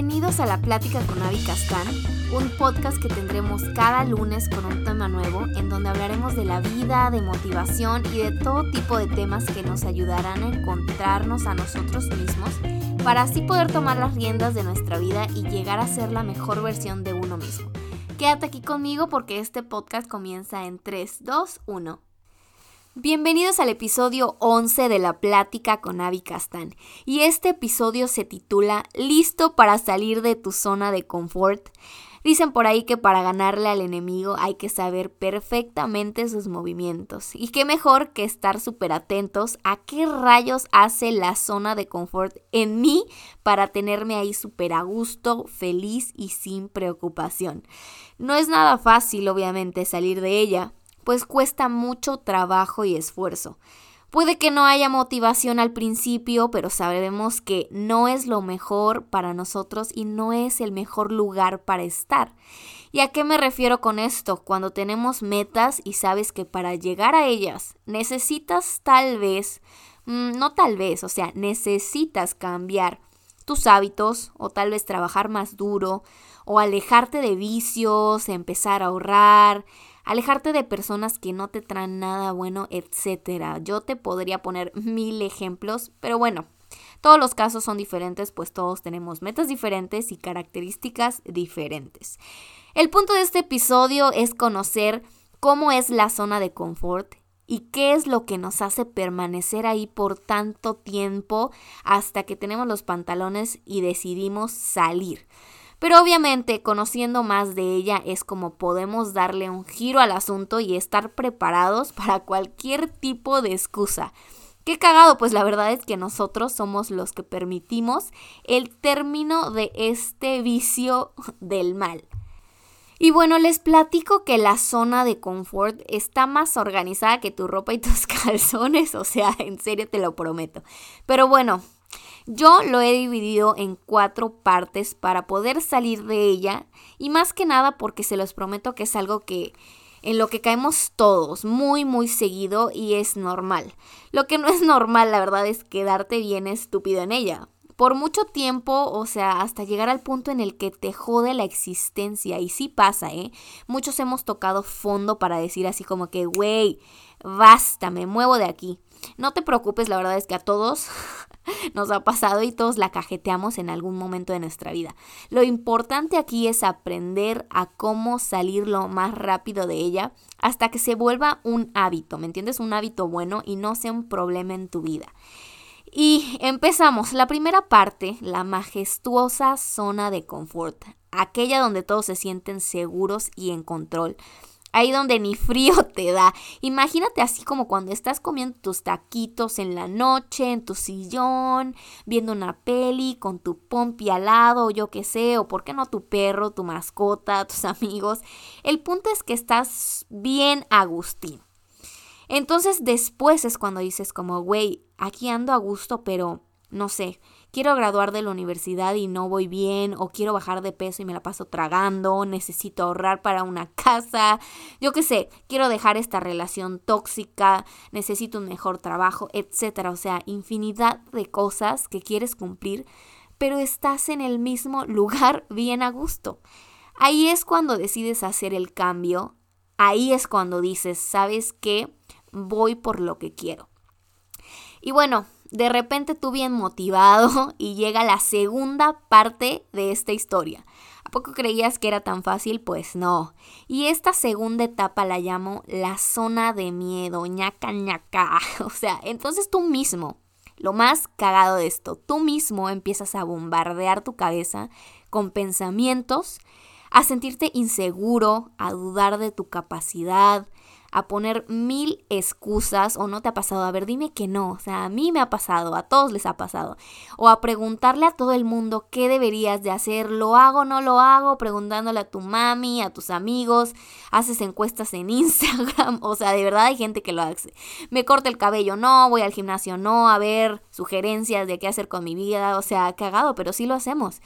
Bienvenidos a la Plática con Avi Castán, un podcast que tendremos cada lunes con un tema nuevo en donde hablaremos de la vida, de motivación y de todo tipo de temas que nos ayudarán a encontrarnos a nosotros mismos para así poder tomar las riendas de nuestra vida y llegar a ser la mejor versión de uno mismo. Quédate aquí conmigo porque este podcast comienza en 3, 2, 1. Bienvenidos al episodio 11 de la plática con Avi Castán. Y este episodio se titula Listo para salir de tu zona de confort. Dicen por ahí que para ganarle al enemigo hay que saber perfectamente sus movimientos. Y qué mejor que estar súper atentos a qué rayos hace la zona de confort en mí para tenerme ahí súper a gusto, feliz y sin preocupación. No es nada fácil, obviamente, salir de ella pues cuesta mucho trabajo y esfuerzo. Puede que no haya motivación al principio, pero sabemos que no es lo mejor para nosotros y no es el mejor lugar para estar. ¿Y a qué me refiero con esto? Cuando tenemos metas y sabes que para llegar a ellas necesitas tal vez, mm, no tal vez, o sea, necesitas cambiar tus hábitos o tal vez trabajar más duro o alejarte de vicios, empezar a ahorrar, alejarte de personas que no te traen nada bueno, etcétera. Yo te podría poner mil ejemplos, pero bueno, todos los casos son diferentes, pues todos tenemos metas diferentes y características diferentes. El punto de este episodio es conocer cómo es la zona de confort y qué es lo que nos hace permanecer ahí por tanto tiempo hasta que tenemos los pantalones y decidimos salir. Pero obviamente, conociendo más de ella es como podemos darle un giro al asunto y estar preparados para cualquier tipo de excusa. Qué cagado, pues la verdad es que nosotros somos los que permitimos el término de este vicio del mal. Y bueno, les platico que la zona de confort está más organizada que tu ropa y tus calzones, o sea, en serio te lo prometo. Pero bueno, yo lo he dividido en cuatro partes para poder salir de ella y más que nada porque se los prometo que es algo que en lo que caemos todos muy muy seguido y es normal. Lo que no es normal, la verdad, es quedarte bien estúpido en ella. Por mucho tiempo, o sea, hasta llegar al punto en el que te jode la existencia. Y sí pasa, ¿eh? Muchos hemos tocado fondo para decir así como que, güey, basta, me muevo de aquí. No te preocupes, la verdad es que a todos nos ha pasado y todos la cajeteamos en algún momento de nuestra vida. Lo importante aquí es aprender a cómo salir lo más rápido de ella hasta que se vuelva un hábito, ¿me entiendes? Un hábito bueno y no sea un problema en tu vida. Y empezamos. La primera parte, la majestuosa zona de confort, aquella donde todos se sienten seguros y en control ahí donde ni frío te da. Imagínate así como cuando estás comiendo tus taquitos en la noche, en tu sillón, viendo una peli con tu pompi al lado, o yo qué sé, o por qué no tu perro, tu mascota, tus amigos. El punto es que estás bien Agustín. Entonces después es cuando dices como, güey, aquí ando a gusto, pero no sé, quiero graduar de la universidad y no voy bien, o quiero bajar de peso y me la paso tragando, necesito ahorrar para una casa, yo qué sé, quiero dejar esta relación tóxica, necesito un mejor trabajo, etcétera. O sea, infinidad de cosas que quieres cumplir, pero estás en el mismo lugar bien a gusto. Ahí es cuando decides hacer el cambio, ahí es cuando dices, ¿sabes qué? Voy por lo que quiero. Y bueno, de repente tú bien motivado y llega la segunda parte de esta historia. ¿A poco creías que era tan fácil? Pues no. Y esta segunda etapa la llamo la zona de miedo, ñaca ñaca. O sea, entonces tú mismo, lo más cagado de esto, tú mismo empiezas a bombardear tu cabeza con pensamientos, a sentirte inseguro, a dudar de tu capacidad, a poner mil excusas o no te ha pasado, a ver, dime que no, o sea, a mí me ha pasado, a todos les ha pasado, o a preguntarle a todo el mundo qué deberías de hacer, lo hago, no lo hago, preguntándole a tu mami, a tus amigos, haces encuestas en Instagram, o sea, de verdad hay gente que lo hace. Me corta el cabello, no, voy al gimnasio, no, a ver sugerencias de qué hacer con mi vida, o sea, cagado, pero sí lo hacemos.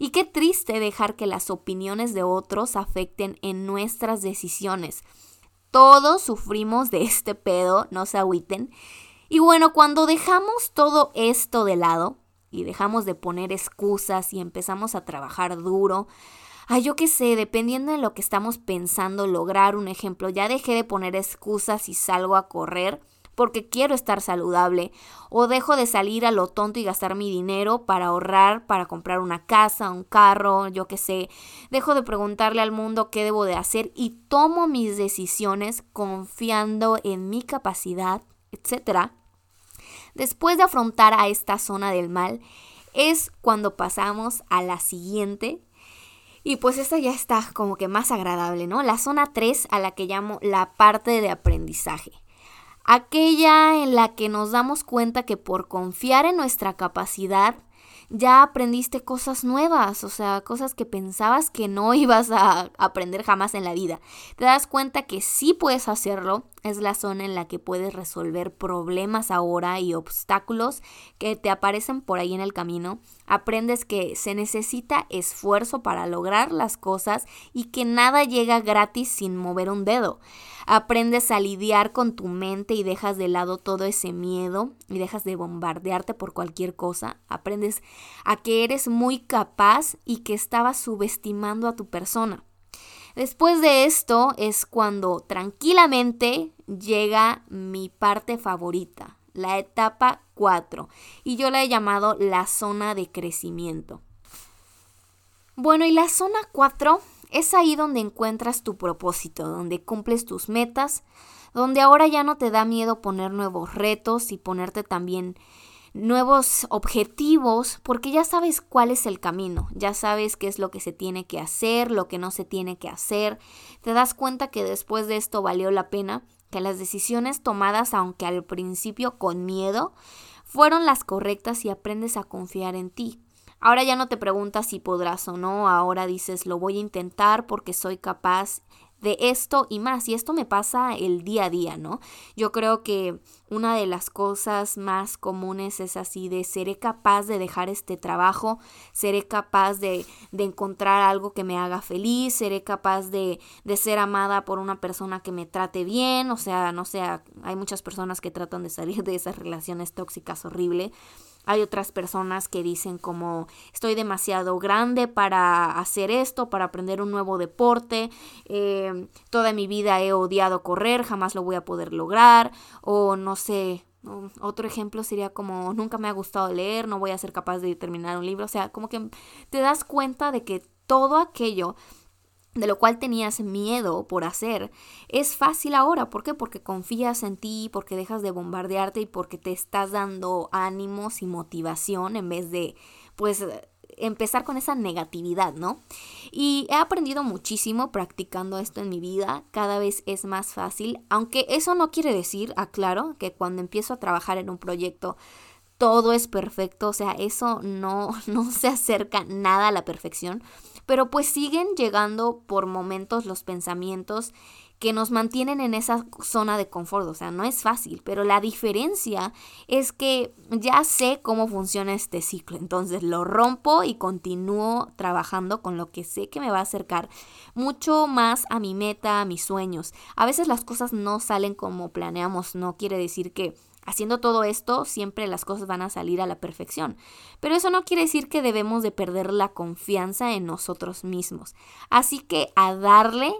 Y qué triste dejar que las opiniones de otros afecten en nuestras decisiones. Todos sufrimos de este pedo, no se agüiten. Y bueno, cuando dejamos todo esto de lado, y dejamos de poner excusas y empezamos a trabajar duro, Ay, yo qué sé, dependiendo de lo que estamos pensando lograr, un ejemplo, ya dejé de poner excusas y salgo a correr porque quiero estar saludable o dejo de salir a lo tonto y gastar mi dinero para ahorrar, para comprar una casa, un carro, yo qué sé. Dejo de preguntarle al mundo qué debo de hacer y tomo mis decisiones confiando en mi capacidad, etc. Después de afrontar a esta zona del mal, es cuando pasamos a la siguiente. Y pues esta ya está como que más agradable, ¿no? La zona 3 a la que llamo la parte de aprendizaje aquella en la que nos damos cuenta que por confiar en nuestra capacidad ya aprendiste cosas nuevas, o sea, cosas que pensabas que no ibas a aprender jamás en la vida. Te das cuenta que sí puedes hacerlo, es la zona en la que puedes resolver problemas ahora y obstáculos que te aparecen por ahí en el camino. Aprendes que se necesita esfuerzo para lograr las cosas y que nada llega gratis sin mover un dedo. Aprendes a lidiar con tu mente y dejas de lado todo ese miedo y dejas de bombardearte por cualquier cosa. Aprendes a que eres muy capaz y que estabas subestimando a tu persona. Después de esto es cuando tranquilamente llega mi parte favorita, la etapa 4, y yo la he llamado la zona de crecimiento. Bueno, y la zona 4 es ahí donde encuentras tu propósito, donde cumples tus metas, donde ahora ya no te da miedo poner nuevos retos y ponerte también nuevos objetivos, porque ya sabes cuál es el camino, ya sabes qué es lo que se tiene que hacer, lo que no se tiene que hacer, te das cuenta que después de esto valió la pena, que las decisiones tomadas, aunque al principio con miedo, fueron las correctas y aprendes a confiar en ti. Ahora ya no te preguntas si podrás o no, ahora dices lo voy a intentar porque soy capaz de esto y más. Y esto me pasa el día a día, ¿no? Yo creo que una de las cosas más comunes es así de seré capaz de dejar este trabajo, seré capaz de, de encontrar algo que me haga feliz, seré capaz de, de, ser amada por una persona que me trate bien, o sea, no sé, hay muchas personas que tratan de salir de esas relaciones tóxicas horribles hay otras personas que dicen como estoy demasiado grande para hacer esto, para aprender un nuevo deporte, eh, toda mi vida he odiado correr, jamás lo voy a poder lograr, o no sé, otro ejemplo sería como nunca me ha gustado leer, no voy a ser capaz de terminar un libro, o sea, como que te das cuenta de que todo aquello de lo cual tenías miedo por hacer, es fácil ahora. ¿Por qué? Porque confías en ti, porque dejas de bombardearte y porque te estás dando ánimos y motivación en vez de, pues, empezar con esa negatividad, ¿no? Y he aprendido muchísimo practicando esto en mi vida, cada vez es más fácil, aunque eso no quiere decir, aclaro, que cuando empiezo a trabajar en un proyecto todo es perfecto, o sea, eso no, no se acerca nada a la perfección, pero pues siguen llegando por momentos los pensamientos que nos mantienen en esa zona de confort, o sea, no es fácil, pero la diferencia es que ya sé cómo funciona este ciclo, entonces lo rompo y continúo trabajando con lo que sé que me va a acercar mucho más a mi meta, a mis sueños. A veces las cosas no salen como planeamos, no quiere decir que Haciendo todo esto, siempre las cosas van a salir a la perfección. Pero eso no quiere decir que debemos de perder la confianza en nosotros mismos. Así que a darle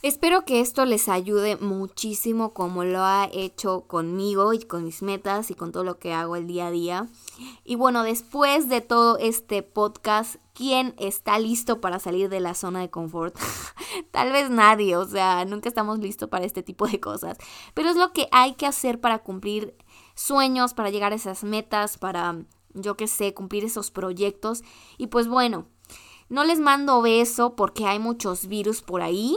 Espero que esto les ayude muchísimo como lo ha hecho conmigo y con mis metas y con todo lo que hago el día a día. Y bueno, después de todo este podcast, ¿quién está listo para salir de la zona de confort? Tal vez nadie, o sea, nunca estamos listos para este tipo de cosas. Pero es lo que hay que hacer para cumplir sueños, para llegar a esas metas, para, yo qué sé, cumplir esos proyectos. Y pues bueno, no les mando beso porque hay muchos virus por ahí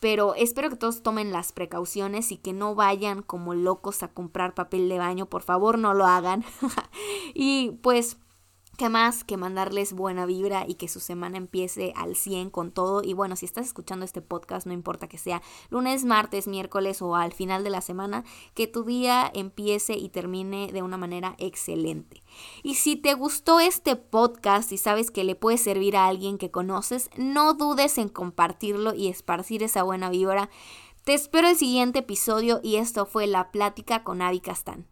pero espero que todos tomen las precauciones y que no vayan como locos a comprar papel de baño, por favor no lo hagan. y pues ¿Qué más que mandarles buena vibra y que su semana empiece al 100 con todo? Y bueno, si estás escuchando este podcast, no importa que sea lunes, martes, miércoles o al final de la semana, que tu día empiece y termine de una manera excelente. Y si te gustó este podcast y sabes que le puede servir a alguien que conoces, no dudes en compartirlo y esparcir esa buena vibra. Te espero el siguiente episodio y esto fue La Plática con Avi Castán.